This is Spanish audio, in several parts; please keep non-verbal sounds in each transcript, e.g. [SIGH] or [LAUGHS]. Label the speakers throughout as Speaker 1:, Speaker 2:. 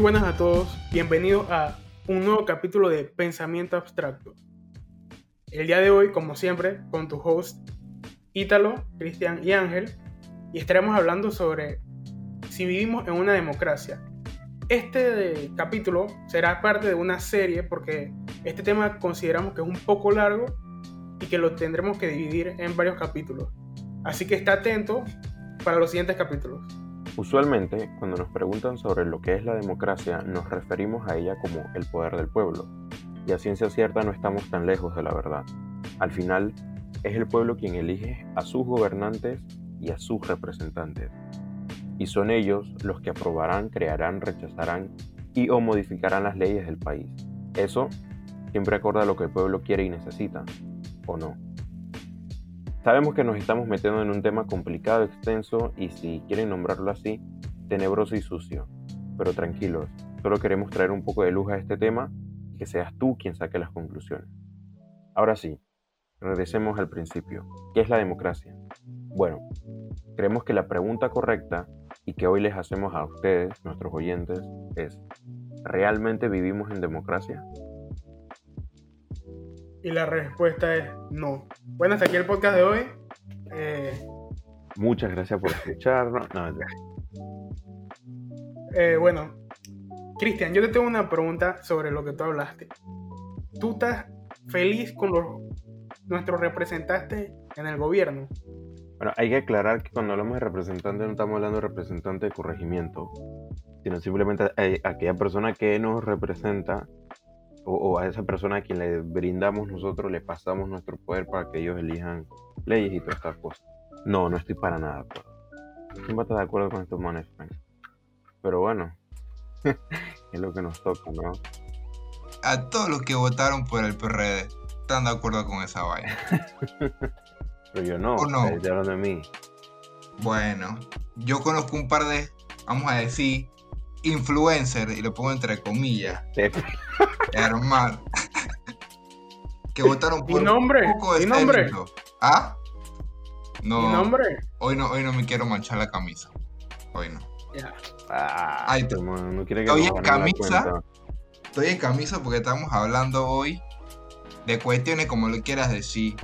Speaker 1: Buenas a todos, bienvenidos a un nuevo capítulo de Pensamiento Abstracto. El día de hoy, como siempre, con tu host Ítalo, Cristian y Ángel, y estaremos hablando sobre si vivimos en una democracia. Este capítulo será parte de una serie porque este tema consideramos que es un poco largo y que lo tendremos que dividir en varios capítulos. Así que está atento para los siguientes capítulos.
Speaker 2: Usualmente, cuando nos preguntan sobre lo que es la democracia, nos referimos a ella como el poder del pueblo. Y a ciencia cierta no estamos tan lejos de la verdad. Al final, es el pueblo quien elige a sus gobernantes y a sus representantes. Y son ellos los que aprobarán, crearán, rechazarán y o modificarán las leyes del país. Eso siempre acorda a lo que el pueblo quiere y necesita, ¿o no? Sabemos que nos estamos metiendo en un tema complicado, extenso y si quieren nombrarlo así, tenebroso y sucio. Pero tranquilos, solo queremos traer un poco de luz a este tema y que seas tú quien saque las conclusiones. Ahora sí, regresemos al principio. ¿Qué es la democracia? Bueno, creemos que la pregunta correcta y que hoy les hacemos a ustedes, nuestros oyentes, es, ¿realmente vivimos en democracia?
Speaker 1: Y la respuesta es no. Bueno, hasta aquí el podcast de hoy. Eh,
Speaker 2: Muchas gracias por escucharnos.
Speaker 1: eh, bueno, Cristian, yo te tengo una pregunta sobre lo que tú hablaste. ¿Tú estás feliz con los, nuestros representantes en el gobierno?
Speaker 2: Bueno, hay que aclarar que cuando hablamos de representante no estamos hablando de representante de corregimiento, sino simplemente a aquella persona que nos representa o, a esa persona a quien le brindamos nosotros, le pasamos nuestro poder para que ellos elijan leyes y todas estas cosas. No, no estoy para nada de acuerdo. ¿Quién va a estar de acuerdo con estos manes, Pero bueno, [LAUGHS] es lo que nos toca, ¿no?
Speaker 3: A todos los que votaron por el PRD, están de acuerdo con esa vaina. [LAUGHS]
Speaker 2: Pero yo no, no? de mí.
Speaker 3: Bueno, yo conozco un par de, vamos a decir, influencer, y lo pongo entre comillas, hermano, que votaron
Speaker 1: por ¿Y nombre? un poco de ¿Y nombre?
Speaker 3: ¿Ah?
Speaker 1: No. ¿Y nombre?
Speaker 3: Hoy no, hoy no me quiero manchar la camisa. Hoy no.
Speaker 2: Ya. Ah, no quiere
Speaker 3: que estoy en camisa. Estoy en camisa porque estamos hablando hoy de cuestiones como lo quieras decir.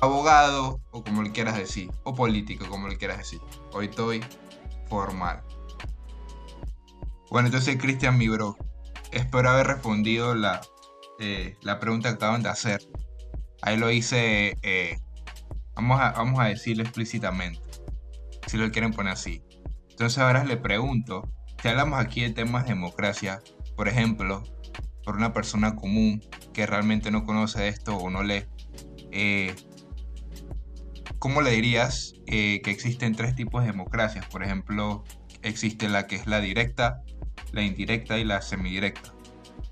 Speaker 3: Abogado o como le quieras decir. O político como le quieras decir. Hoy estoy formal. Bueno, entonces Cristian, mi bro, espero haber respondido la, eh, la pregunta que acaban de hacer. Ahí lo hice, eh, vamos, a, vamos a decirlo explícitamente, si lo quieren poner así. Entonces ahora le pregunto, si hablamos aquí de temas de democracia, por ejemplo, por una persona común que realmente no conoce esto o no lee, eh, ¿cómo le dirías que existen tres tipos de democracias? Por ejemplo, existe la que es la directa, la indirecta y la semidirecta.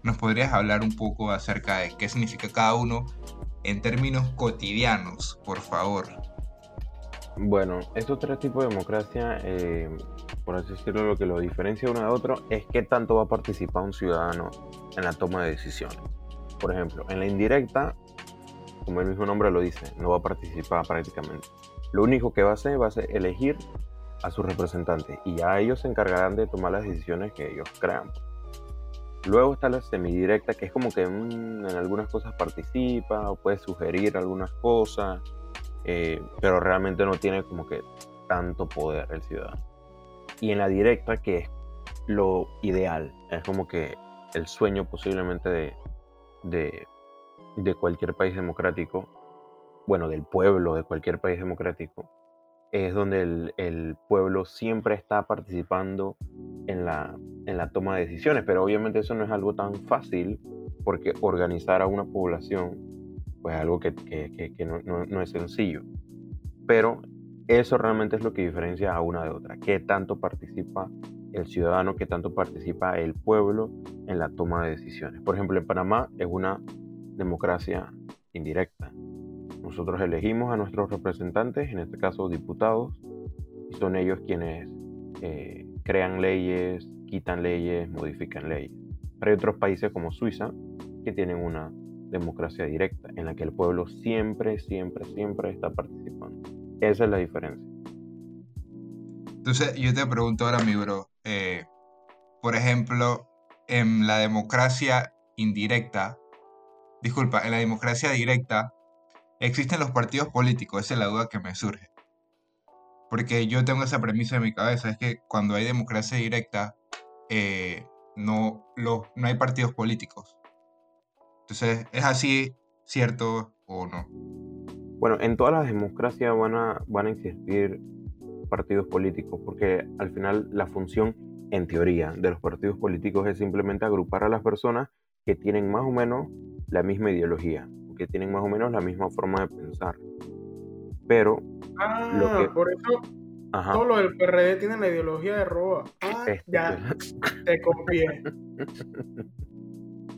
Speaker 3: ¿Nos podrías hablar un poco acerca de qué significa cada uno en términos cotidianos, por favor?
Speaker 2: Bueno, estos tres tipos de democracia, eh, por así decirlo, lo que lo diferencia uno de otro es qué tanto va a participar un ciudadano en la toma de decisiones. Por ejemplo, en la indirecta, como el mismo nombre lo dice, no va a participar prácticamente. Lo único que va a hacer va a ser elegir a sus representantes y ya ellos se encargarán de tomar las decisiones que ellos crean. Luego está la semidirecta, que es como que mm, en algunas cosas participa o puede sugerir algunas cosas, eh, pero realmente no tiene como que tanto poder el ciudadano. Y en la directa, que es lo ideal, es como que el sueño posiblemente de, de, de cualquier país democrático, bueno, del pueblo de cualquier país democrático, es donde el, pueblo siempre está participando en la, toma de decisiones, pero obviamente eso no es algo tan fácil porque organizar a una población pues es algo que, no, es sencillo. Pero eso realmente es lo que diferencia a una de otra, qué tanto participa el ciudadano, qué tanto participa el pueblo en la toma de decisiones. Por ejemplo, en Panamá es una democracia indirecta. Nosotros elegimos a nuestros representantes, en este caso diputados, y son ellos quienes eh, crean leyes, quitan leyes, modifican leyes. Hay otros países como Suiza que tienen una democracia directa, en la que el pueblo siempre, siempre, siempre está participando. Esa es la diferencia.
Speaker 3: Entonces, yo te pregunto ahora, mi bro, eh, por ejemplo, en la democracia indirecta, disculpa, en la democracia directa, existen los partidos políticos, esa es la duda que me surge. Porque yo tengo esa premisa en mi cabeza, es que cuando hay democracia directa, eh, no, no hay partidos políticos. Entonces, ¿es así cierto o no?
Speaker 2: Bueno, en todas las democracias van a, van a existir partidos políticos, porque al final la función, en teoría, de los partidos políticos es simplemente agrupar a las personas que tienen más o menos la misma ideología, que tienen más o menos la misma forma de pensar. Pero...
Speaker 1: Ah, por eso todo lo del PRD tiene la ideología de roba. Ah, este, ya, [LAUGHS] te copié.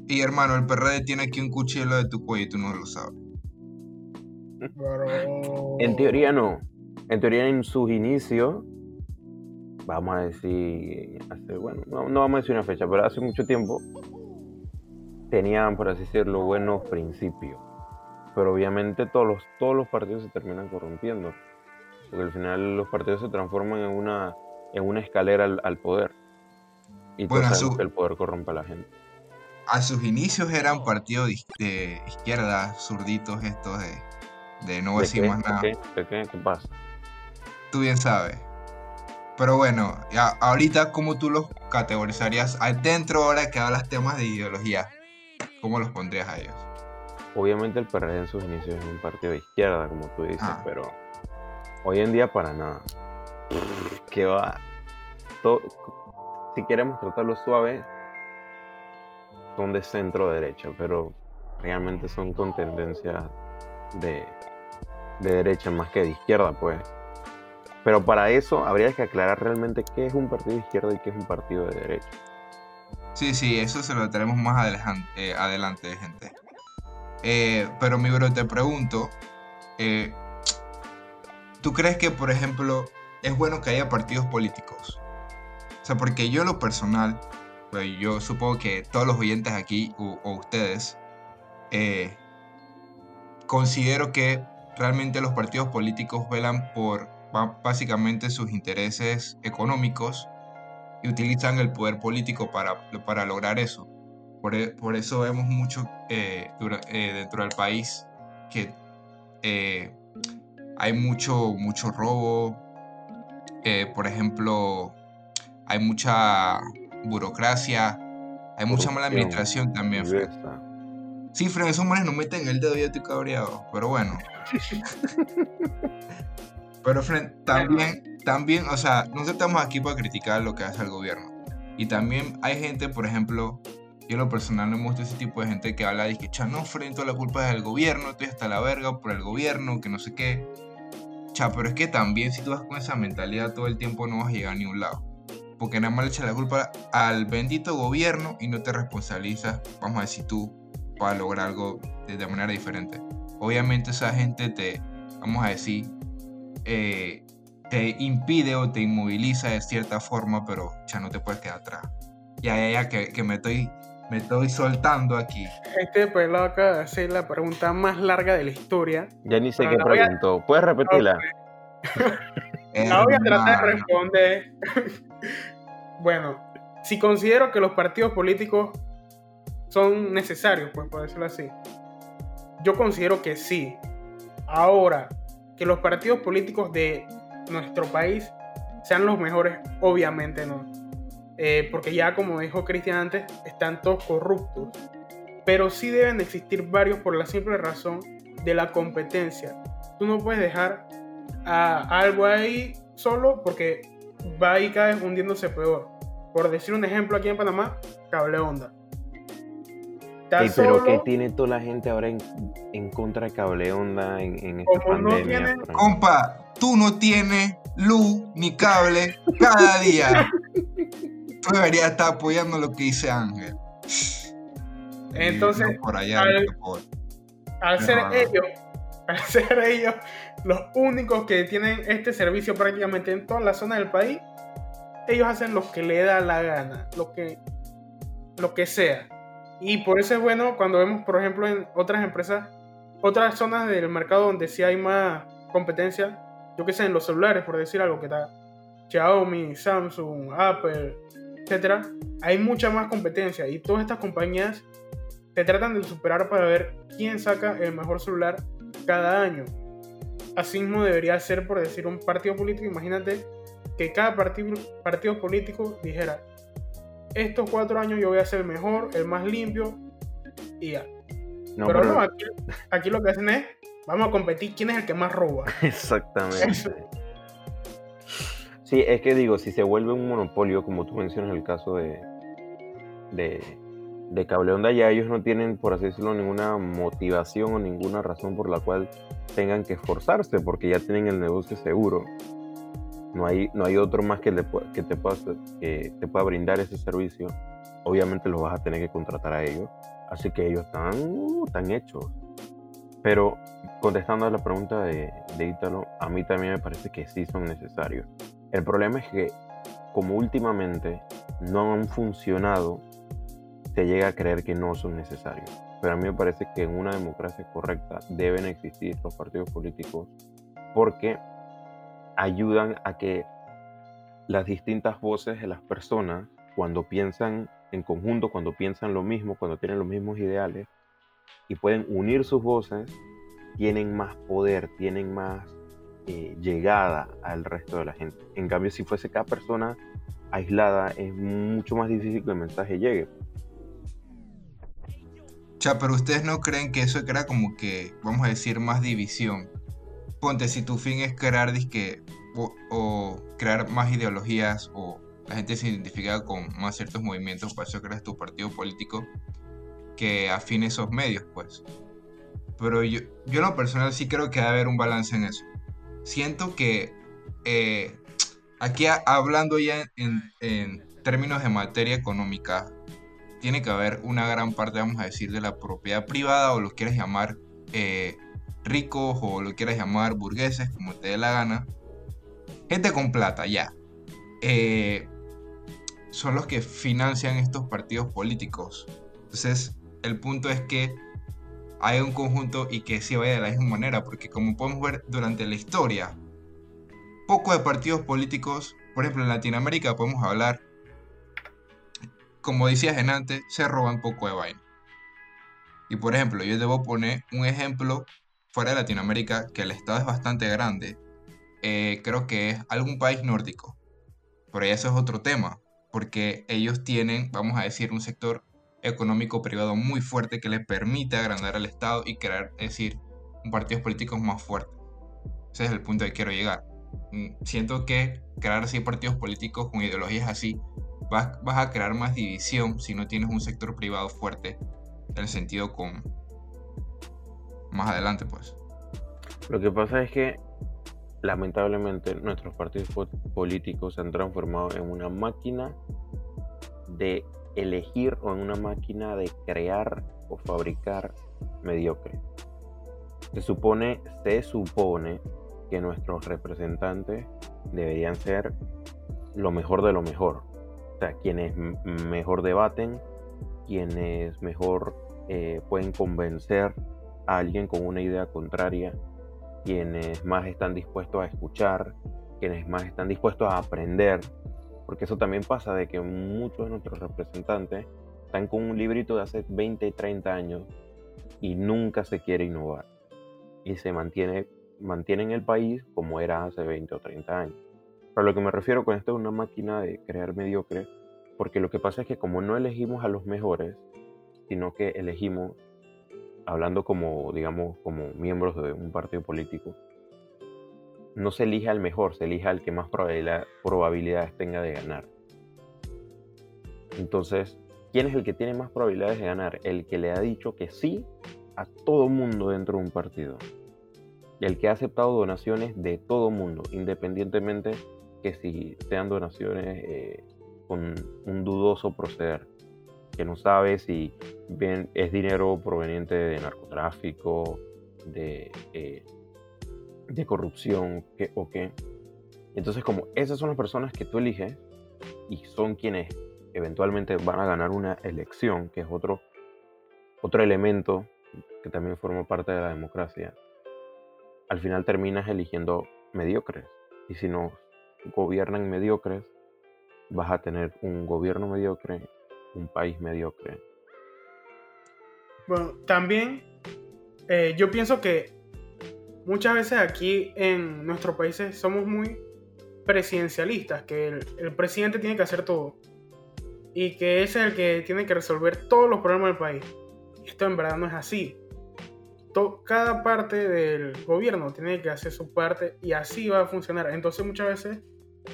Speaker 3: Y hermano, el PRD tiene aquí un cuchillo de tu cuello y tú no lo sabes.
Speaker 2: En teoría no. En teoría en sus inicios, vamos a decir, hace, bueno, no, vamos a decir una fecha, pero hace mucho tiempo tenían, por así decirlo, buenos principios. Pero obviamente todos los, todos los partidos se terminan corrompiendo. Porque al final los partidos se transforman en una, en una escalera al, poder. Y bueno, que el poder corrompe a la gente.
Speaker 3: A sus inicios eran partidos de, izquierda, zurditos estos de, de no decir más nada.
Speaker 2: ¿De qué? ¿De qué? pasa?
Speaker 3: Tú bien sabes. Pero bueno, ya, ahorita, ¿cómo tú los categorizarías dentro ahora que hablas temas de ideología? ¿Cómo los pondrías a ellos?
Speaker 2: Obviamente el PRD en sus inicios es un partido de izquierda, como tú dices, ah. pero hoy en día para nada. Que va. si queremos tratarlo suave, son de centro derecha, pero realmente son con tendencias de, de derecha más que de izquierda, pues. Pero para eso habría que aclarar realmente qué es un partido de izquierda y qué es un partido de derecha.
Speaker 3: Sí, sí, eso se lo tenemos más adelante, eh, adelante gente. Eh, pero mi bro, te pregunto, eh, ¿tú crees que, por ejemplo, es bueno que haya partidos políticos? O sea, porque yo lo personal, pues yo supongo que todos los oyentes aquí o, o ustedes, considero que realmente los partidos políticos velan por básicamente sus intereses económicos y utilizan el poder político para, para lograr eso. Por, e, por eso vemos mucho eh, eh, dentro del país que eh, hay mucho, mucho robo, por ejemplo, hay mucha burocracia, hay mucha mala administración también. Sí, Fred, esos manes no meten el dedo y ya estoy cabreado, pero bueno. [LAUGHS] Pero, friend, también, también, o sea, no estamos aquí para criticar lo que hace el gobierno. Y también hay gente, por ejemplo, yo lo personal no me gusta ese tipo de gente que habla y que, no, friend, toda la culpa es del gobierno, estoy hasta la verga por el gobierno, que no sé qué. Cha, pero es que también si tú vas con esa mentalidad todo el tiempo no vas a llegar a ningún lado. Porque nada más le echas la culpa al bendito gobierno y no te responsabilizas, vamos a decir tú, para lograr algo de manera diferente. Obviamente esa gente te, vamos a decir, eh, te impide o te inmoviliza de cierta forma, pero ya no te puedes quedar atrás. Ya, ya, ya, que, que me, estoy, me estoy soltando aquí.
Speaker 1: Este pelado acaba de hacer la pregunta más larga de la historia.
Speaker 2: Ya ni sé qué preguntó. ¿Puedes repetirla?
Speaker 1: la voy a tratar de responder. bueno, si considero que los partidos políticos son necesarios, pues por decirlo así. Yo considero que sí. Ahora, que los partidos políticos de nuestro país sean los mejores, obviamente no. Eh, porque ya como dijo Cristian antes, están todos corruptos. Pero sí deben existir varios por la simple razón de la competencia. Tú no puedes dejar a algo ahí solo porque va ahí cada vez hundiéndose peor. Por decir un ejemplo aquí en Panamá, cable onda
Speaker 2: pero ¿qué tiene toda la gente ahora en, contra de cable onda en, esta pandemia?
Speaker 3: Compa, tú no tienes luz ni cable cada día. Tú deberías estar apoyando lo que dice Ángel.
Speaker 1: Entonces, por allá, al, ser ellos, [LAUGHS] al ser ellos los únicos que tienen este servicio prácticamente en toda la zona del país, ellos hacen lo que le da la gana, lo que, lo que sea. Y por eso es bueno cuando vemos, por ejemplo, en otras empresas, otras zonas del mercado donde sí hay más competencia, yo que sé, en los celulares, por decir algo, que está Xiaomi, Samsung, Apple, etcétera, hay mucha más competencia y todas estas compañías te tratan de superar para ver quién saca el mejor celular cada año. Así mismo debería ser, por decir, un partido político. Imagínate que cada partido, partido político dijera, estos cuatro años yo voy a ser el mejor, el más limpio y ya. pero, no, aquí, aquí, lo que hacen es, vamos a competir quién es el que más roba. [LAUGHS]
Speaker 2: Exactamente. Sí, es que digo, si se vuelve un monopolio, como tú mencionas el caso de, de, de Cable Onda, ya ellos no tienen, por así decirlo, ninguna motivación o ninguna razón por la cual tengan que esforzarse, porque ya tienen el negocio seguro. No hay, no hay otro más que, que, te pueda, que te pueda brindar ese servicio. Obviamente los vas a tener que contratar a ellos. Así que ellos están, uh, están hechos. Pero contestando a la pregunta de, de Ítalo, a mí también me parece que sí son necesarios. El problema es que como últimamente no han funcionado, se llega a creer que no son necesarios. Pero a mí me parece que en una democracia correcta deben existir los partidos políticos porque ayudan a que las distintas voces de las personas, cuando piensan en conjunto, cuando piensan lo mismo, cuando tienen los mismos ideales y pueden unir sus voces, tienen más poder, tienen más eh, llegada al resto de la gente. En cambio, si fuese cada persona aislada, es mucho más difícil que el mensaje llegue.
Speaker 3: Ya, pero ustedes no creen que eso crea como que, vamos a decir, más división. Ponte, si tu fin es crear disque o, crear más ideologías o la gente se identifica con más ciertos movimientos, para eso creas tu partido político que afine esos medios, pues. Pero yo, yo en lo personal sí creo que debe haber un balance en eso siento que eh, aquí hablando ya en, términos de materia económica, tiene que haber una gran parte, vamos a decir, de la propiedad privada o lo quieras llamar eh, ricos o lo quieras llamar burgueses, como te dé la gana. Gente con plata, ya. Eh, son los que financian estos partidos políticos. Entonces, el punto es que hay un conjunto y que se vaya de la misma manera, porque como podemos ver durante la historia, poco de partidos políticos, por ejemplo en Latinoamérica podemos hablar, como decías en antes, se roban poco de vaina. Y por ejemplo, yo debo poner un ejemplo fuera de Latinoamérica, que el estado es bastante grande. Eh, creo que es algún país nórdico. Pero eso es otro tema, porque ellos tienen, vamos a decir, un sector económico privado muy fuerte que le permite agrandar al Estado y crear, es decir, partidos políticos más fuerte. Ese es el punto al que quiero llegar. Mm, siento que crear así partidos políticos con ideologías así, vas, vas a crear más división si no tienes un sector privado fuerte en el sentido con más adelante, pues.
Speaker 2: Lo que pasa es que lamentablemente nuestros partidos políticos se han transformado en una máquina de elegir o en una máquina de crear o fabricar mediocre. Se supone, se supone que nuestros representantes deberían ser lo mejor de lo mejor. O sea, quienes mejor debaten, quienes mejor eh, pueden convencer a alguien con una idea contraria, quienes más están dispuestos a escuchar, quienes más están dispuestos a aprender porque eso también pasa de que muchos de nuestros representantes están con un librito de hace 20 y 30 años y nunca se quiere innovar. Y se mantiene, mantiene el país como era hace 20 o 30 años. Pero lo que me refiero con esto es una máquina de crear mediocre, porque lo que pasa es que como no elegimos a los mejores, sino que elegimos, hablando como, digamos, como miembros de un partido político, no se elige al mejor, se elige al que más probabilidades tenga de ganar. Entonces, ¿quién es el que tiene más probabilidades de ganar? El que le ha dicho que sí a todo mundo dentro de un partido. El que ha aceptado donaciones de todo mundo, independientemente que si sean donaciones eh, con un dudoso proceder, que no sabe si es dinero proveniente de narcotráfico, de eh, de corrupción que, o qué. Entonces, como esas son las personas que tú eliges y son quienes eventualmente van a ganar una elección, que es otro, otro elemento que también forma parte de la democracia, al final terminas eligiendo mediocres. Y si no gobiernan mediocres, vas a tener un gobierno mediocre, un país mediocre.
Speaker 1: Bueno, también eh, yo pienso que muchas veces aquí en nuestros países somos muy presidencialistas, que el, presidente tiene que hacer todo y que es el que tiene que resolver todos los problemas del país. Esto en verdad no es así. cada parte del gobierno tiene que hacer su parte y así va a funcionar. Entonces muchas veces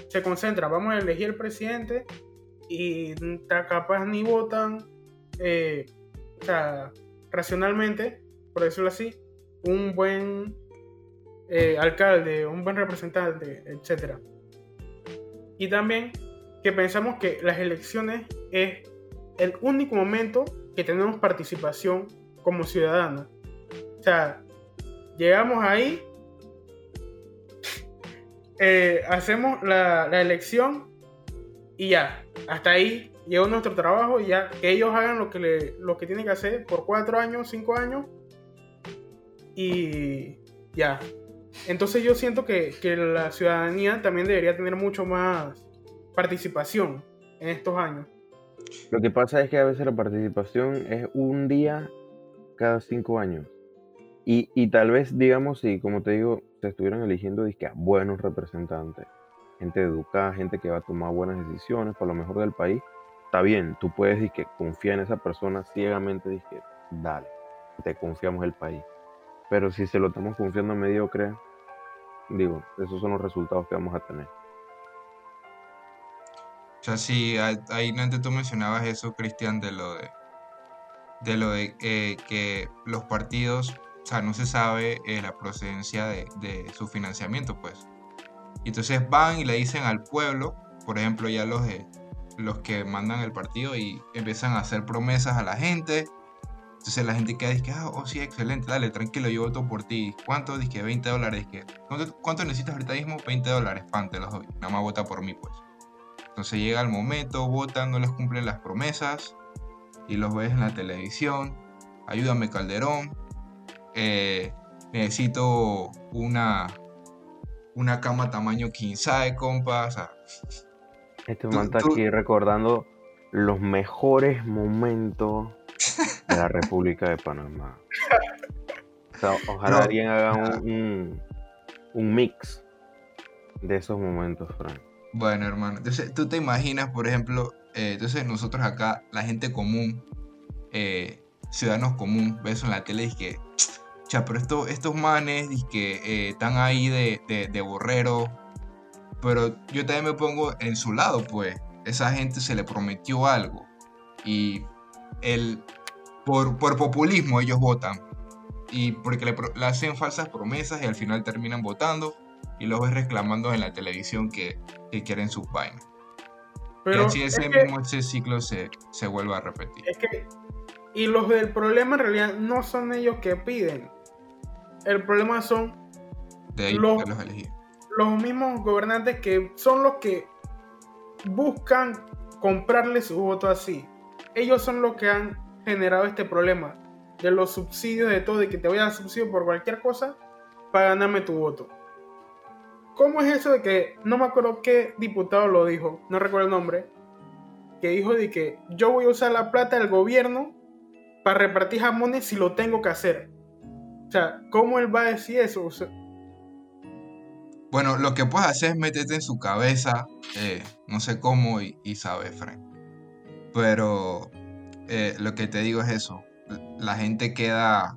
Speaker 1: se concentra, vamos a elegir el presidente y capaz ni votan, eh, o sea, racionalmente, por decirlo así, un buen eh, alcalde, un buen representante, etc. Y también que pensamos que las elecciones es el único momento que tenemos participación como ciudadanos. O sea, llegamos ahí, [LAUGHS] eh, hacemos la, elección y ya, hasta ahí llegó nuestro trabajo y ya que ellos hagan lo que, le, lo que tienen que hacer por cuatro años, cinco años y ya. Entonces yo siento que, la ciudadanía también debería tener mucho más participación en estos años.
Speaker 2: Lo que pasa es que a veces la participación es un día cada cinco años. Y, tal vez, digamos, si, como te digo, se estuvieran eligiendo disque, buenos representantes, gente educada, gente que va a tomar buenas decisiones para lo mejor del país, está bien, tú puedes disque, confiar en esa persona ciegamente, disque, dale, te confiamos el país. Pero si se lo estamos confiando a mediocre, digo, esos son los resultados que vamos a tener.
Speaker 3: O sea, sí, ahí antes tú mencionabas eso, Cristian, de lo de, de lo de eh, que los partidos, o sea, no se sabe eh, la procedencia de, de, su financiamiento, pues. Y entonces van y le dicen al pueblo, por ejemplo, ya los de los que mandan el partido y empiezan a hacer promesas a la gente entonces la gente queda dice, ah, oh sí, excelente, dale, tranquilo, yo voto por ti. ¿Cuánto? Dice, 20 dólares. ¿cuánto, necesitas ahorita mismo? 20 dólares, pan, te los doy. Nada más vota por mí, pues. Entonces llega el momento, votan, no les cumplen las promesas y los ves en la televisión. Ayúdame, Calderón. Eh, necesito una, una cama tamaño 15, compa. O sea,
Speaker 2: este man está aquí recordando los mejores momentos de la República de Panamá. ojalá alguien haga un, un, mix de esos momentos, Frank.
Speaker 3: Bueno, hermano, entonces tú te imaginas, por ejemplo, eh, entonces nosotros acá, la gente común, eh, ciudadanos común, ves en la tele y que, cha, pero estos manes que eh, están ahí de, de, de borrero, pero yo también me pongo en su lado, pues, esa gente se le prometió algo y el, por, por populismo ellos votan. Y porque le, hacen falsas promesas y al final terminan votando y los ves reclamando en la televisión que, que quieren sus vainas. Pero y así ese mismo ese ciclo se, se vuelve a repetir.
Speaker 1: y los del problema en realidad no son ellos que piden. El problema son
Speaker 3: de los, los,
Speaker 1: los mismos gobernantes que son los que buscan comprarle su voto así ellos son los que han generado este problema de los subsidios, de todo, y que te voy a dar subsidio por cualquier cosa para ganarme tu voto. ¿Cómo es eso de que no me acuerdo qué diputado lo dijo, no recuerdo el nombre, que dijo de que yo voy a usar la plata del gobierno para repartir jamones si lo tengo que hacer? O sea, ¿cómo él va a decir eso?
Speaker 3: bueno, lo que puedes hacer es meterte en su cabeza, eh, no sé cómo, y, y sabe, Frank. Pero eh, lo que te digo es eso. La gente queda...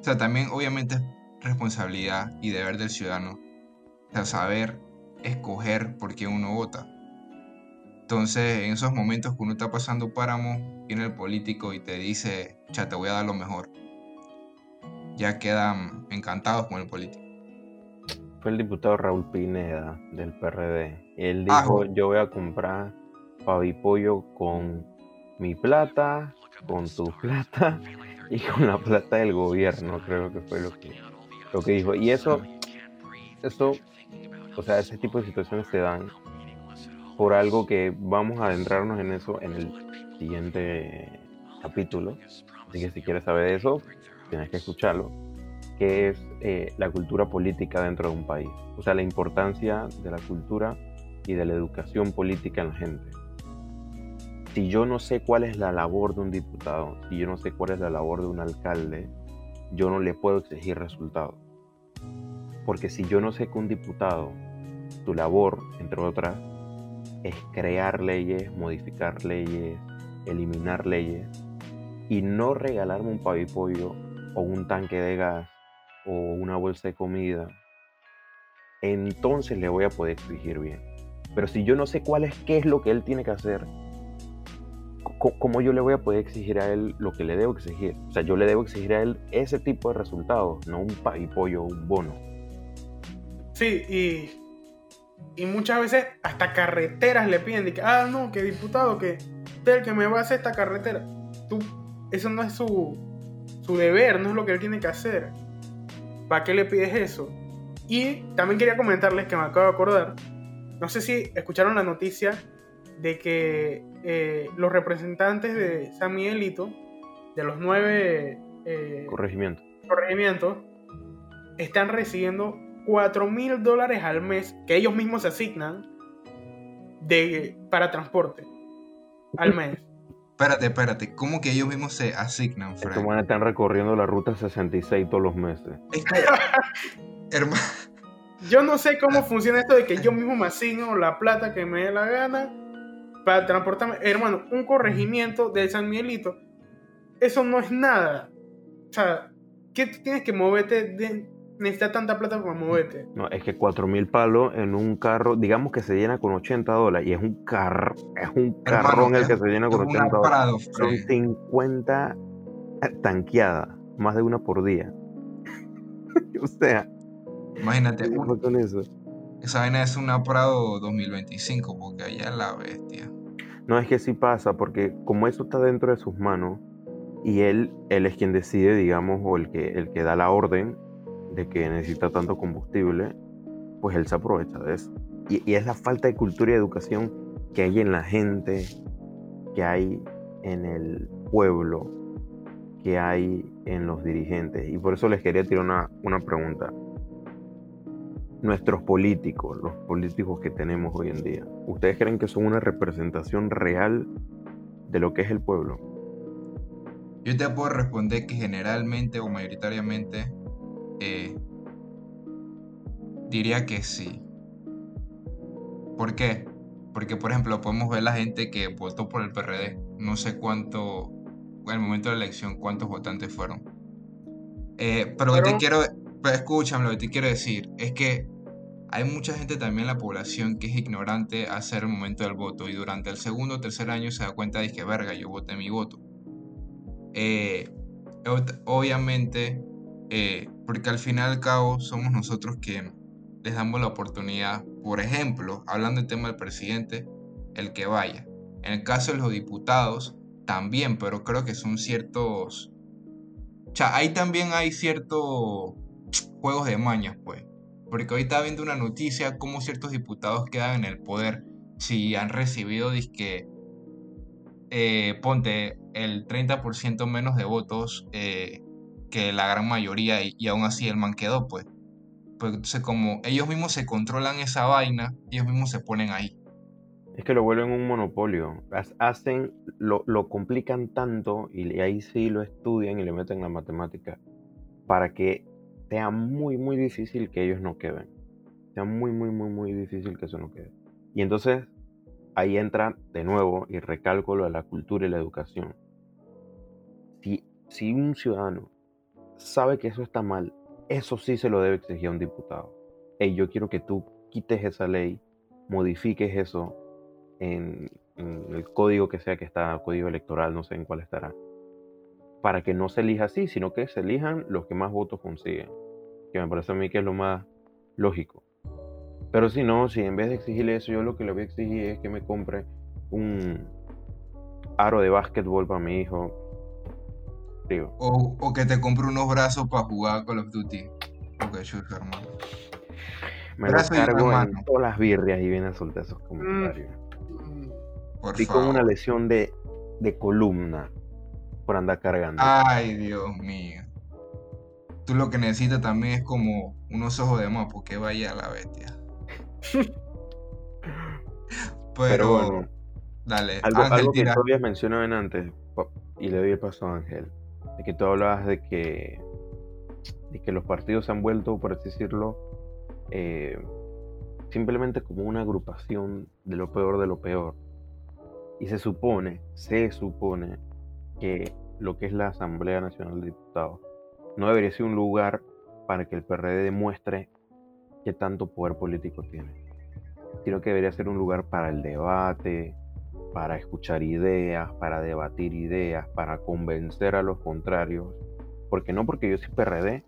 Speaker 3: O sea, también obviamente es responsabilidad y deber del ciudadano. O sea, saber escoger por quién uno vota. Entonces, en esos momentos que uno está pasando páramo, viene el político y te dice, ya te voy a dar lo mejor. Ya quedan encantados con el político.
Speaker 2: Fue el diputado Raúl Pineda del PRD. Él dijo, yo voy a comprar pollo con mi plata, con tu plata [LAUGHS] y con la plata del gobierno, creo que fue lo que, lo que dijo. Y eso, eso, o sea, ese tipo de situaciones se dan por algo que vamos a adentrarnos en eso en el siguiente capítulo. Así que si quieres saber de eso, tienes que escucharlo, que es eh, la cultura política dentro de un país. O sea, la importancia de la cultura y de la educación política en la gente. Si yo no sé cuál es la labor de un diputado, si yo no sé cuál es la labor de un alcalde, yo no le puedo exigir resultados. Porque si yo no sé que un diputado, su labor, entre otras, es crear leyes, modificar leyes, eliminar leyes, y no regalarme un pavipollo o un tanque de gas o una bolsa de comida, entonces le voy a poder exigir bien. Pero si yo no sé cuál es, qué es lo que él tiene que hacer, ¿cómo yo le voy a poder exigir a él lo que le debo exigir? O sea, yo le debo exigir a él ese tipo de resultados, no un pavipollo o un bono.
Speaker 1: Sí, y, y muchas veces hasta carreteras le piden, que, ah, no, que diputado, que usted el que me va a hacer esta carretera. Tú, eso no es su, su deber, no es lo que él tiene que hacer. ¿Para qué le pides eso? Y también quería comentarles que me acabo de acordar, no sé si escucharon la noticia de que eh, los representantes de San Miguelito, de los nueve
Speaker 2: eh, corregimientos.
Speaker 1: corregimientos, están recibiendo 4 mil dólares al mes que ellos mismos se asignan de, para transporte al mes.
Speaker 3: Espérate, espérate, ¿cómo que ellos mismos se asignan,
Speaker 2: Frank? Estos están recorriendo la ruta 66 todos los meses. [LAUGHS]
Speaker 1: Hermano. Yo no sé cómo funciona esto de que yo mismo me asigno la plata que me dé la gana para transportarme. Hermano, un corregimiento de San Miguelito, eso no es nada. O sea, ¿qué tienes que moverte de, necesita tanta plata para moverte.
Speaker 2: No, es que 4000 palos en un carro, digamos que se llena con 80 dólares y es un carro, es un carrón el que se llena con 80 dólares. Son 50 tanqueadas, más de una por día. [LAUGHS] o sea,
Speaker 3: imagínate con eso. Esa vaina es una Prado 2025 porque allá es la bestia.
Speaker 2: No, es que sí pasa porque como eso está dentro de sus manos y él, él es quien decide, digamos, o el que, el que da la orden, de que necesita tanto combustible, pues él se aprovecha de eso. Y, es la falta de cultura y educación que hay en la gente, que hay en el pueblo, que hay en los dirigentes. Y por eso les quería tirar una, una pregunta. Nuestros políticos, los políticos que tenemos hoy en día, ¿ustedes creen que son una representación real de lo que es el pueblo?
Speaker 3: Yo te puedo responder que generalmente o mayoritariamente eh, diría que sí. ¿Por qué? Porque, por ejemplo, podemos ver la gente que votó por el PRD. No sé cuánto, en el momento de la elección, cuántos votantes fueron. Eh, pero, lo que te quiero, escúchame, lo que te quiero decir es que hay mucha gente también en la población que es ignorante hacer el momento del voto y durante el segundo o tercer año se da cuenta de que, verga, yo voté mi voto. Eh, obviamente, eh, porque al final y al cabo somos nosotros que les damos la oportunidad, por ejemplo, hablando del tema del presidente, el que vaya. En el caso de los diputados, también, pero creo que son ciertos... O sea, ahí también hay ciertos juegos de mañas, pues. Porque hoy está viendo una noticia como ciertos diputados quedan en el poder si han recibido, disque, eh, ponte el 30% menos de votos eh, que la gran mayoría y, aún así el man quedó, pues. Pues entonces como ellos mismos se controlan esa vaina, ellos mismos se ponen ahí.
Speaker 2: Es que lo vuelven un monopolio. Hacen, lo, lo complican tanto y ahí sí lo estudian y le meten la matemática para que sea muy, muy difícil que ellos no queden. Sea muy, muy, muy, muy difícil que eso no quede. Y entonces ahí entra de nuevo y recalco lo de la cultura y la educación. Si, si un ciudadano sabe que eso está mal, eso sí se lo debe exigir a un diputado. Hey, yo quiero que tú quites esa ley, modifiques eso en, el código que sea que está, código electoral, no sé en cuál estará, para que no se elija así, sino que se elijan los que más votos consiguen, que me parece a mí que es lo más lógico. Pero si no, si en vez de exigirle eso, yo lo que le voy a exigir es que me compre un aro de básquetbol para mi hijo,
Speaker 3: o, que te compre unos brazos para jugar Call of Duty. Ok, chuta, hermano.
Speaker 2: Me lo cargo en todas las birrias y vienen a soltar esos comentarios. Mm. con una lesión de, de columna por andar cargando.
Speaker 3: Ay, Dios mío. Tú lo que necesitas también es como unos ojos de más porque vaya a la bestia. [LAUGHS] Pero, bueno, dale.
Speaker 2: Algo, algo que tú habías mencionado antes, y le doy el paso a Ángel, de que tú hablabas de que, de que los partidos se han vuelto, por así decirlo, eh, simplemente como una agrupación de lo peor de lo peor. Y se supone, se supone que lo que es la Asamblea Nacional de Diputados no debería ser un lugar para que el PRD demuestre qué tanto poder político tiene, sino que debería ser un lugar para el debate, para escuchar ideas, para debatir ideas, para convencer a los contrarios, porque no porque yo soy PRD,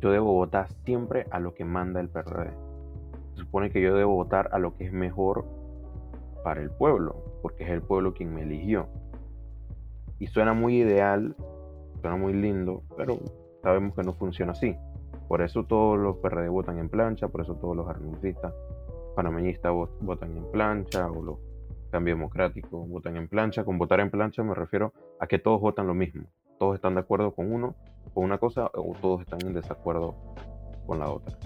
Speaker 2: yo debo votar siempre a lo que manda el PRD. Se supone que yo debo votar a lo que es mejor para el pueblo, porque es el pueblo quien me eligió. Y suena muy ideal, suena muy lindo, pero sabemos que no funciona así. Por eso todos los PRD votan en plancha, por eso todos los arnulcistas panameñistas votan en plancha, o los cambio democráticos votan en plancha. Con votar en plancha me refiero a que todos votan lo mismo. Todos están de acuerdo con uno, con una cosa, o todos están en desacuerdo con la otra.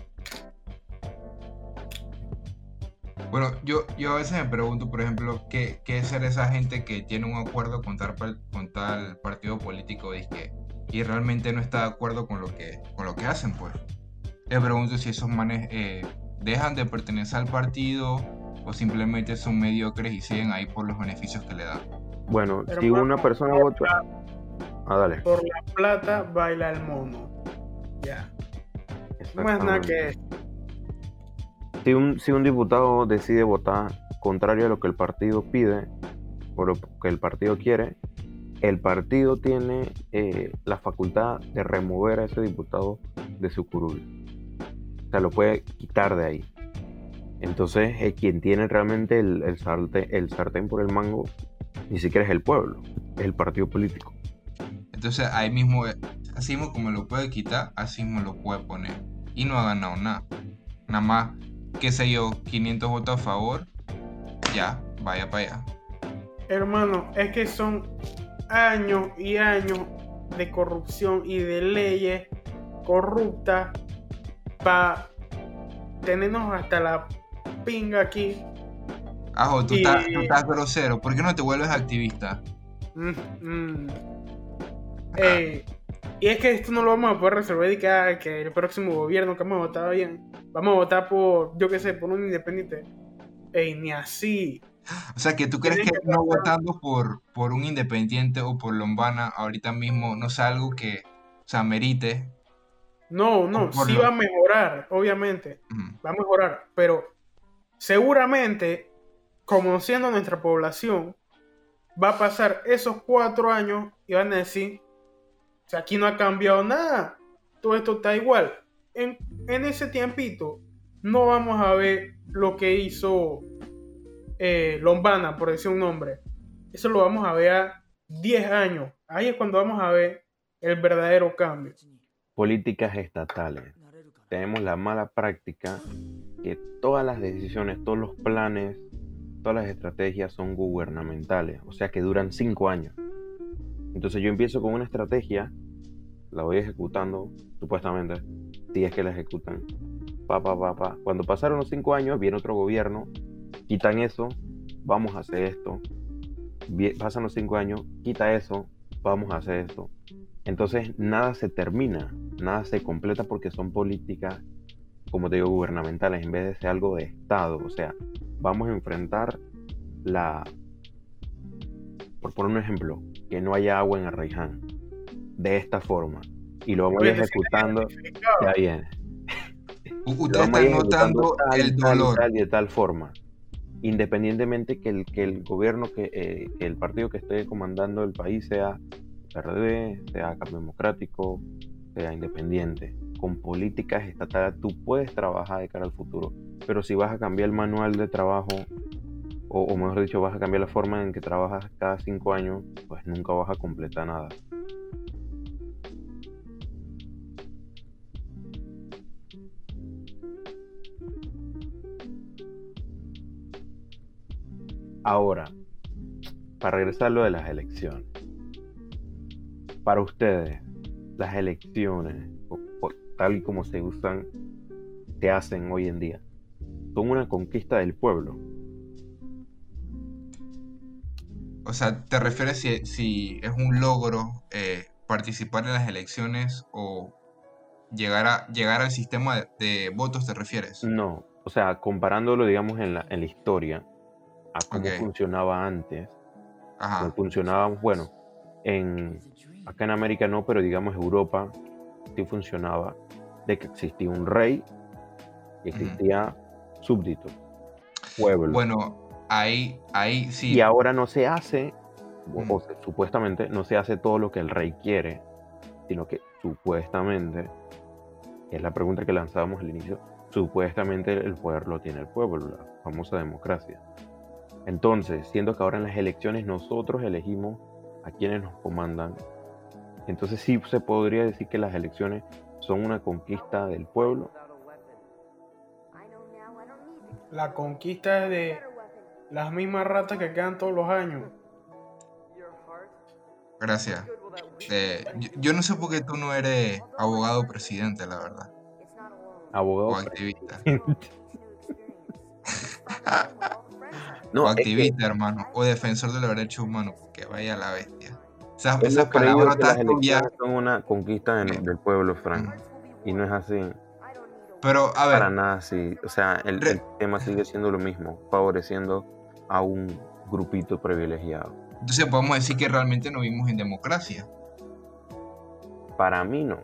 Speaker 3: Bueno, yo, yo a veces me pregunto, por ejemplo, ¿qué, qué es ser esa gente que tiene un acuerdo con tal, con tal partido político que y realmente no está de acuerdo con lo que, con lo que hacen, pues? Me pregunto si esos manes eh, dejan de pertenecer al partido o simplemente son mediocres y siguen ahí por los beneficios que le dan.
Speaker 2: Bueno, si una persona vota...
Speaker 1: Ah, dale. Por la plata baila el mono. Ya. No es nada que
Speaker 2: si un, si un diputado decide votar contrario a lo que el partido pide o lo que el partido quiere, el partido tiene eh, la facultad de remover a ese diputado de su curul. O sea, lo puede quitar de ahí. Entonces, eh, quien tiene realmente el, el, sartén, el sartén por el mango ni siquiera es el pueblo, es el partido político.
Speaker 3: Entonces, ahí mismo, así mismo como lo puede quitar, así mismo lo puede poner. Y no ha ganado nada. Nada más qué sé yo, 500 votos a favor, ya, vaya para allá.
Speaker 1: Hermano, es que son años y años de corrupción y de leyes corruptas para tenernos hasta la pinga aquí.
Speaker 3: Ajo, tú, estás, grosero. ¿Por qué no te vuelves activista? Mm,
Speaker 1: mm. y es que esto no lo vamos a poder resolver y que, ah, que el próximo gobierno que hemos votado bien vamos a votar por, yo qué sé, por un independiente. Ey, ni así.
Speaker 3: O sea, que tú crees que, no votando por, por un independiente o por Lombana ahorita mismo no es algo que, o sea, merite.
Speaker 1: No, no, sí va a mejorar, obviamente. Va a mejorar, pero seguramente, conociendo nuestra población, va a pasar esos cuatro años y van a decir, o sea, aquí no ha cambiado nada, todo esto está igual en, ese tiempito no vamos a ver lo que hizo eh, Lombana, por decir un nombre. Eso lo vamos a ver a 10 años. Ahí es cuando vamos a ver el verdadero cambio.
Speaker 2: Políticas estatales. Tenemos la mala práctica que todas las decisiones, todos los planes, todas las estrategias son gubernamentales, o sea que duran 5 años. Entonces yo empiezo con una estrategia, la voy ejecutando supuestamente, si es que la ejecutan. Cuando pasaron los cinco años, viene otro gobierno, quitan eso, vamos a hacer esto. pasan los cinco años, quita eso, vamos a hacer esto. Entonces nada se termina, nada se completa porque son políticas, como te digo, gubernamentales, en vez de ser algo de Estado. O sea, vamos a enfrentar la... Por poner un ejemplo, que no haya agua en Arraiján. De esta forma y lo vamos a ir ejecutando, ya viene.
Speaker 3: Usted está notando el dolor.
Speaker 2: de tal forma. Independientemente que el, que el gobierno, que, eh, que el partido que esté comandando el país sea PRD, sea Cambio Democrático, sea independiente. Con políticas estatales tú puedes trabajar de cara al futuro. Pero si vas a cambiar el manual de trabajo, o, o mejor dicho, vas a cambiar la forma en que trabajas cada cinco años, pues nunca vas a completar nada. Ahora, para regresar a lo de las elecciones. Para ustedes, las elecciones, tal y como se usan, se hacen hoy en día, son una conquista del pueblo.
Speaker 3: O sea, ¿te refieres si, es un logro eh, participar en las elecciones o llegar, a, llegar al sistema de, de, votos, te refieres?
Speaker 2: No, o sea, comparándolo, digamos, en la, en la historia, a cómo funcionaba antes. Ajá. funcionaba, bueno, en, acá en América no, pero digamos Europa sí funcionaba, de que existía un rey y existía súbdito, pueblo.
Speaker 3: Bueno, ahí, ahí sí.
Speaker 2: Y ahora no se hace, o, supuestamente no se hace todo lo que el rey quiere, sino que supuestamente, es la pregunta que lanzábamos al inicio, supuestamente el poder lo tiene el pueblo, la famosa democracia. Entonces, siendo que ahora en las elecciones nosotros elegimos a quienes nos comandan, entonces sí se podría decir que las elecciones son una conquista del pueblo.
Speaker 1: La conquista de las mismas ratas que quedan todos los años.
Speaker 3: Gracias. Eh, yo, no sé por qué tú no eres abogado presidente, la verdad.
Speaker 2: Abogado
Speaker 3: o activista. [LAUGHS] [LAUGHS] no, o activista, hermano. O defensor de los derechos humanos, porque vaya la bestia.
Speaker 2: Esas, esas palabras son una conquista del pueblo, Frank. Y no es así.
Speaker 3: Pero, a ver.
Speaker 2: Para nada así. O sea, el tema sigue siendo lo mismo, favoreciendo a un grupito privilegiado.
Speaker 3: Entonces podemos decir que realmente no vivimos en democracia.
Speaker 2: Para mí no.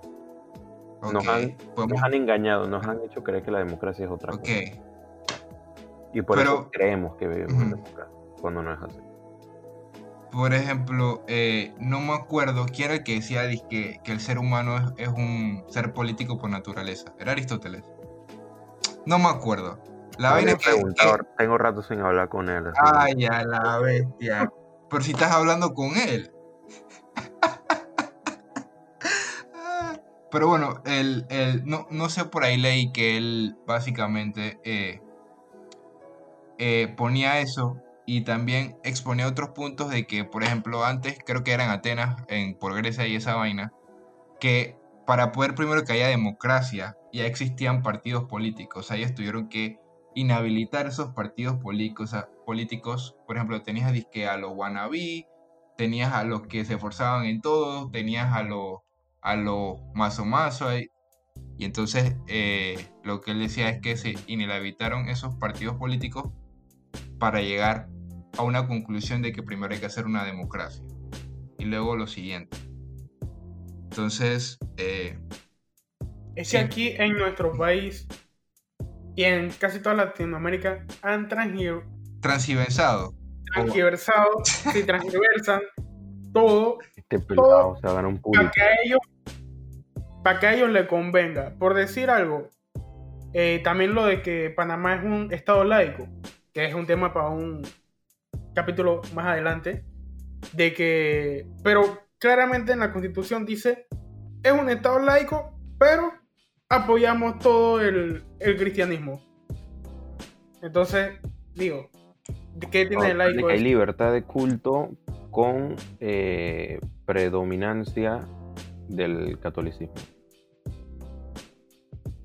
Speaker 2: nos, han, engañado, nos han hecho creer que la democracia es otra cosa. Y por eso creemos que vivimos en democracia, cuando no es así.
Speaker 3: Por ejemplo, eh, no me acuerdo quién era el que decía que, que el ser humano es, un ser político por naturaleza. ¿Era Aristóteles? No me acuerdo.
Speaker 2: La vaina que, Tengo rato sin hablar con él.
Speaker 3: Ay, a la bestia. Pero si estás hablando con él. [LAUGHS] Pero bueno, el, no, no, sé por ahí leí que él básicamente eh, eh, ponía eso y también exponía otros puntos de que, por ejemplo, antes creo que eran Atenas, en, por Grecia y esa vaina, que para poder primero que haya democracia ya existían partidos políticos, o sea, ellos tuvieron que inhabilitar esos partidos políticos, políticos. Por ejemplo, tenías disque a los wannabe, tenías a los que se esforzaban en todo, tenías a los a lo mazo mazo. Y entonces eh, lo que él decía es que se inhabilitaron esos partidos políticos para llegar a una conclusión de que primero hay que hacer una democracia. Y luego lo siguiente. Entonces... Eh,
Speaker 1: es que aquí en nuestro país y en casi toda Latinoamérica han
Speaker 3: transgiversado.
Speaker 1: Transgiversado, [LAUGHS] si transgiversan todo.
Speaker 2: Este pelado se un
Speaker 1: Para que, a ellos, para que a ellos le convenga. Por decir algo, eh, también lo de que Panamá es un estado laico, que es un tema para un capítulo más adelante, de que, pero claramente en la constitución dice, es un estado laico, pero apoyamos todo el, cristianismo. Entonces, digo, ¿qué tiene el laico?
Speaker 2: Hay libertad de culto con eh, predominancia del catolicismo.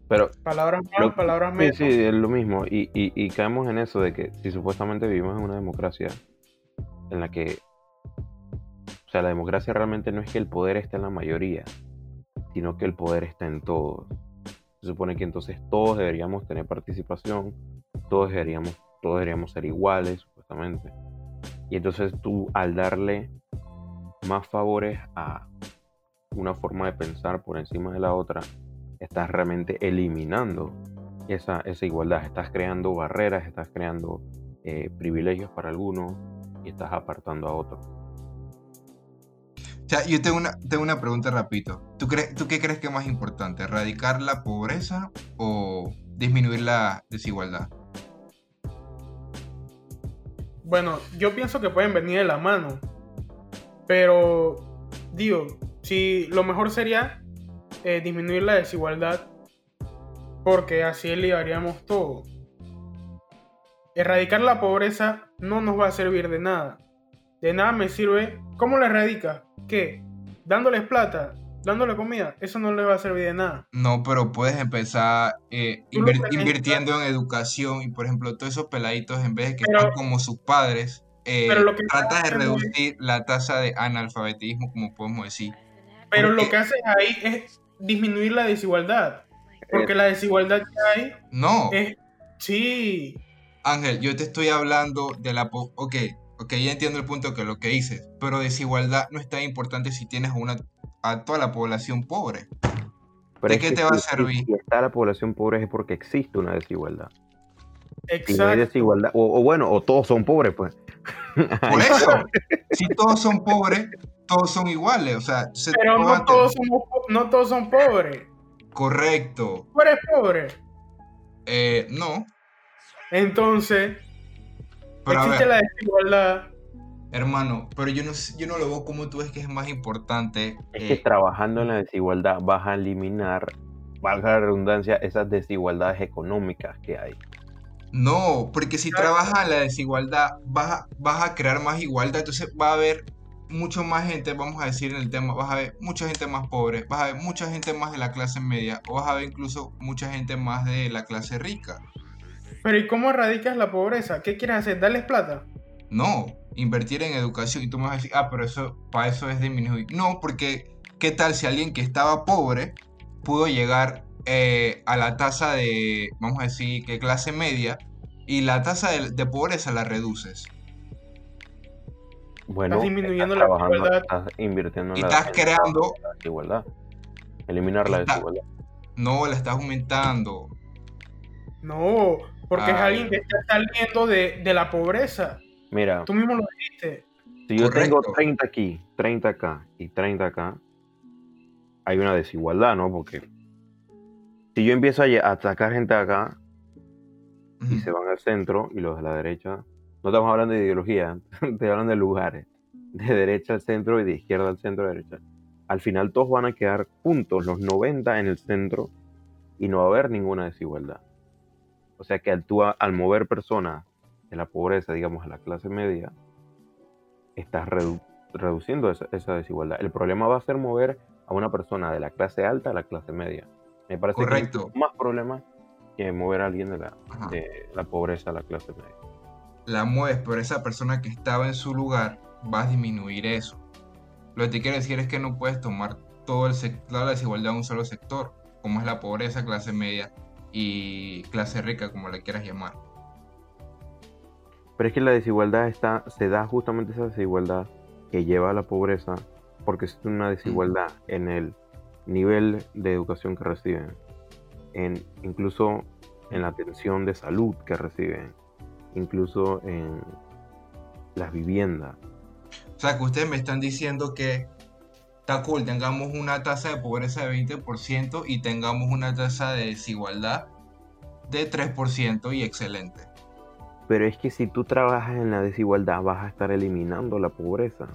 Speaker 2: Pero,
Speaker 1: palabras más, palabras menos.
Speaker 2: Sí, sí, es lo mismo. Y, y, caemos en eso de que si supuestamente vivimos en una democracia en la que, o sea, la democracia realmente no es que el poder esté en la mayoría, sino que el poder está en todos. Se supone que entonces todos deberíamos tener participación, todos deberíamos, todos deberíamos ser iguales, supuestamente. Y entonces tú al darle más favores a una forma de pensar por encima de la otra, estás realmente eliminando esa, esa igualdad, estás creando barreras, estás creando eh, privilegios para algunos y estás apartando a otros.
Speaker 3: O sea, yo tengo una, tengo una pregunta rapidito. ¿Tú, ¿Tú qué crees que es más importante? ¿Erradicar la pobreza o disminuir la desigualdad?
Speaker 1: Bueno, yo pienso que pueden venir de la mano. Pero, digo, si lo mejor sería eh, disminuir la desigualdad, porque así elevaríamos todo. Erradicar la pobreza no nos va a servir de nada. De nada me sirve. ¿Cómo la erradica? ¿Qué? ¿Dándoles plata? ¿Dándole comida? Eso no le va a servir de nada.
Speaker 3: No, pero puedes empezar eh, invirtiendo en educación y, por ejemplo, todos esos peladitos, en vez de que están como sus padres, eh, tratas de reducir la tasa de analfabetismo, como podemos decir.
Speaker 1: Pero lo que haces ahí es disminuir la desigualdad. Porque la desigualdad que hay.
Speaker 3: No.
Speaker 1: Es, sí.
Speaker 3: Ángel, yo te estoy hablando de la. Ok, ok, ya entiendo el punto que lo que dices. Pero desigualdad no es tan importante si tienes una, a toda la población pobre. ¿De qué te va a servir?
Speaker 2: Si está la población pobre es porque existe una desigualdad.
Speaker 1: Exacto. Si no hay
Speaker 2: desigualdad, o, bueno, o todos son pobres, pues.
Speaker 3: Por [LAUGHS] eso, si todos son pobres, todos son iguales. O sea,
Speaker 1: pero no todos, no todos son pobres.
Speaker 3: Correcto.
Speaker 1: ¿Tú eres pobre?
Speaker 3: Eh, no.
Speaker 1: Entonces, existe la desigualdad.
Speaker 3: Hermano, pero yo no, yo no lo veo como tú ves que es más importante.
Speaker 2: Es que eh, trabajando en la desigualdad vas a eliminar, valga la redundancia, esas desigualdades económicas que hay.
Speaker 3: No, porque si trabajas en la desigualdad vas a, vas a crear más igualdad, entonces va a haber mucho más gente, vamos a decir en el tema, vas a ver mucha gente más pobre, vas a ver mucha gente más de la clase media o vas a ver incluso mucha gente más de la clase rica.
Speaker 1: Pero ¿y cómo erradicas la pobreza? ¿Qué quieres hacer? ¿Darles plata?
Speaker 3: No, invertir en educación y tú me vas a decir, ah, pero eso, para eso es disminuir. No, porque ¿qué tal si alguien que estaba pobre pudo llegar eh, a la tasa de, vamos a decir, que clase media y la tasa de pobreza la reduces?
Speaker 2: Bueno, estás disminuyendo la desigualdad. Estás invirtiendo
Speaker 3: en y estás creando
Speaker 2: la desigualdad. Eliminar la desigualdad.
Speaker 3: No, la estás aumentando.
Speaker 1: No, porque es alguien que está saliendo de, de, la pobreza.
Speaker 2: Mira.
Speaker 1: Tú mismo lo dijiste.
Speaker 2: Si yo tengo 30 aquí, 30 acá y 30 acá, hay una desigualdad, ¿no? Porque si yo empiezo a atacar gente acá y se van al centro y los de la derecha no estamos hablando de ideología, [LAUGHS] te hablando de lugares, de derecha al centro y de izquierda al centro, de derecha. Al final todos van a quedar juntos, los 90 en el centro, y no va a haber ninguna desigualdad. O sea que al, tú, al mover personas de la pobreza, digamos, a la clase media, estás reduciendo esa, desigualdad. El problema va a ser mover a una persona de la clase alta a la clase media. Me parece
Speaker 3: Correcto.
Speaker 2: que es más problema que mover a alguien de la, de la pobreza a la clase media
Speaker 3: la mueves por esa persona que estaba en su lugar, vas a disminuir eso. Lo que te quiero decir es que no puedes tomar todo el toda la desigualdad de un solo sector, como es la pobreza, clase media y clase rica, como la quieras llamar.
Speaker 2: Pero es que la desigualdad está, se da justamente esa desigualdad que lleva a la pobreza, porque es una desigualdad en el nivel de educación que reciben, en, incluso en la atención de salud que reciben, incluso en las viviendas.
Speaker 3: O sea, que ustedes me están diciendo que está cool, tengamos una tasa de pobreza de 20% y tengamos una tasa de desigualdad de 3% y excelente.
Speaker 2: Pero es que si tú trabajas en la desigualdad vas a estar eliminando la pobreza.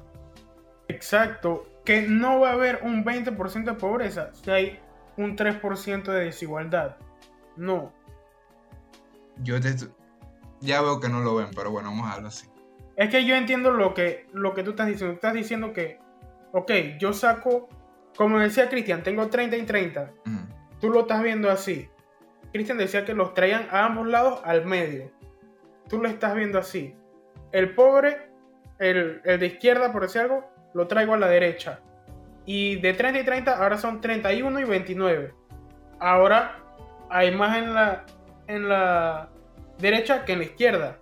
Speaker 1: Exacto, que no va a haber un 20% de pobreza si hay un 3% de desigualdad. No.
Speaker 3: Yo te, ya veo que no lo ven, pero bueno, vamos a hablar así.
Speaker 1: Es que yo entiendo lo que, lo que tú estás diciendo. Tú estás diciendo que, ok, yo saco, como decía Cristian, tengo 30 y 30. Tú lo estás viendo así. Cristian decía que los traían a ambos lados al medio. Tú lo estás viendo así. El pobre, el, el de izquierda, por decir algo, lo traigo a la derecha. Y de 30 y 30 ahora son 31 y 29. Ahora hay más en la, en la derecha que en la izquierda.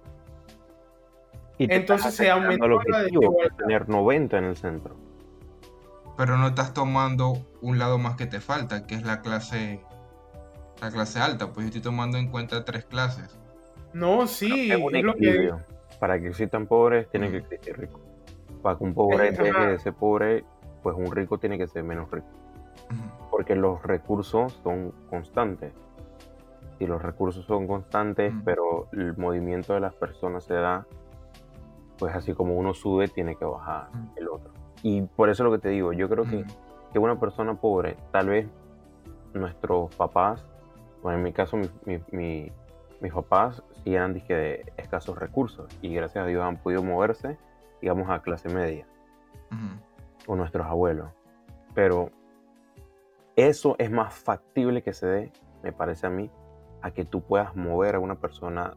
Speaker 2: Y Entonces se aumenta el objetivo de tener 90 en el centro.
Speaker 3: Pero no estás tomando un lado más que te falta, que es la clase la clase alta, pues yo estoy tomando en cuenta tres clases.
Speaker 1: No, sí,
Speaker 2: es, lo que... Para que existan pobres, tiene que existir rico. Para que un pobre deje de ser pobre, pues un rico tiene que ser menos rico. Porque los recursos son constantes y los recursos son constantes, pero el movimiento de las personas se da, pues así como uno sube, tiene que bajar el otro. Y por eso lo que te digo, yo creo que, que una persona pobre, tal vez nuestros papás, bueno, en mi caso mis papás sí eran de escasos recursos y gracias a Dios han podido moverse, digamos, a clase media. O nuestros abuelos. Pero eso es más factible que se dé, me parece a mí, a que tú puedas mover a una persona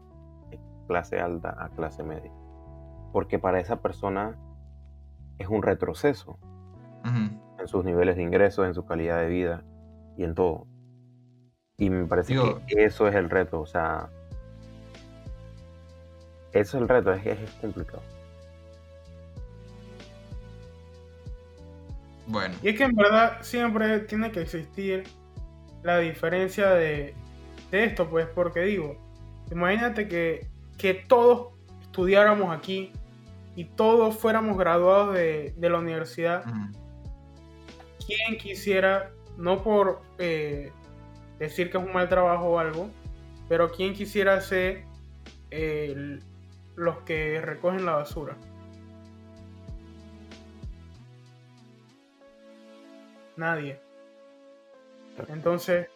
Speaker 2: de clase alta a clase media. porque para esa persona es un retroceso en sus niveles de ingresos, en su calidad de vida y en todo. Y me parece que eso es el reto, o sea, eso es el reto, es, es complicado.
Speaker 1: Bueno. Y es que en verdad siempre tiene que existir la diferencia de, esto, pues, porque digo, imagínate que, que todos estudiáramos aquí y todos fuéramos graduados de, la universidad, quien quisiera, no por eh, decir que es un mal trabajo o algo, pero quien quisiera ser los que recogen la basura? Nadie. Entonces,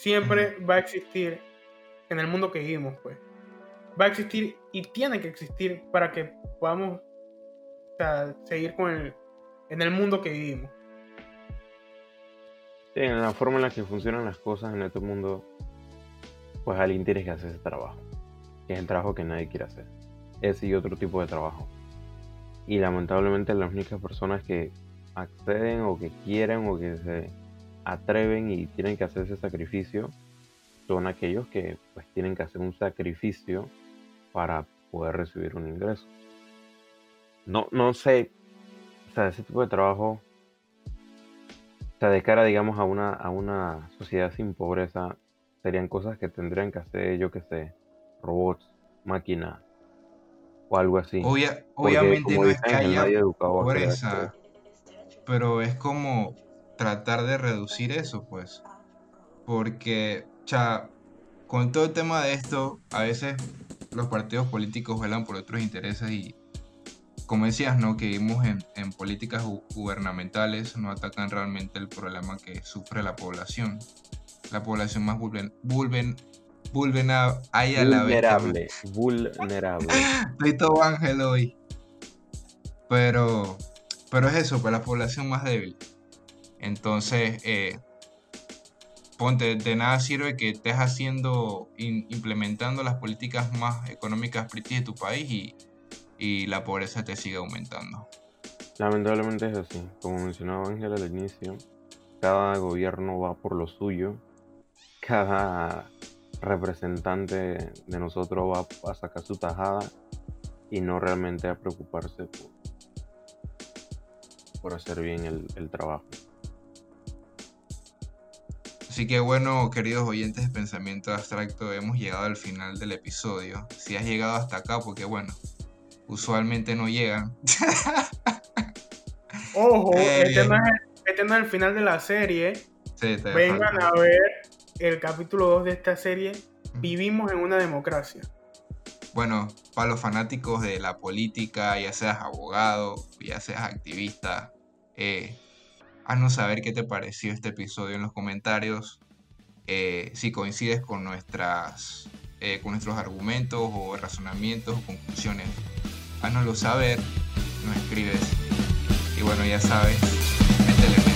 Speaker 1: siempre va a existir en el mundo que vivimos, pues va a existir y tiene que existir para que podamos seguir con el, en el mundo que vivimos.
Speaker 2: en la forma en la que funcionan las cosas en este mundo, pues alguien tiene que hacer ese trabajo, que es el trabajo que nadie quiere hacer. Ese y otro tipo de trabajo. Y lamentablemente las únicas personas que acceden o que quieren o que se atreven y tienen que hacer ese sacrificio son aquellos que pues tienen que hacer un sacrificio para poder recibir un ingreso. No, no sé, o sea, ese tipo de trabajo, o sea, de cara, digamos, a una, a una sociedad sin pobreza, serían cosas que tendrían que hacer, yo que sé, robots, máquinas o algo así.
Speaker 3: obviamente no es que haya pobreza, pero es como tratar de reducir eso, pues. Porque, cha, con todo el tema de esto, a veces los partidos políticos velan por otros intereses y, como decías, ¿no? que vivimos en, políticas gubernamentales, no atacan realmente el problema que sufre la población. La población más vulven, vulven, vulnerable.
Speaker 2: Vulnerable. Vulnerable. [LAUGHS]
Speaker 3: Estoy todo ángel hoy. Pero, pero es eso, pues la población más débil. Entonces, eh, ponte, de nada sirve que estés haciendo, implementando las políticas más económicas de tu país y, la pobreza te sigue aumentando.
Speaker 2: Lamentablemente es así. Como mencionaba Ángel al inicio, cada gobierno va por lo suyo, cada representante de nosotros va a sacar su tajada y no realmente a preocuparse por, hacer bien el trabajo.
Speaker 3: Así que bueno, queridos oyentes de Pensamiento Abstracto, hemos llegado al final del episodio. Si has llegado hasta acá, porque bueno, usualmente no llegan. [LAUGHS]
Speaker 1: Ojo, eh, este, no es el, final de la serie. Vengan a ver el capítulo 2 de esta serie. Vivimos en una democracia.
Speaker 3: Bueno, para los fanáticos de la política, ya seas abogado, ya seas activista, eh, Haznos saber qué te pareció este episodio en los comentarios. Eh, si coincides con, nuestras, eh, con nuestros argumentos o razonamientos o conclusiones. Haznoslo saber, nos escribes. Y bueno, ya sabes, métele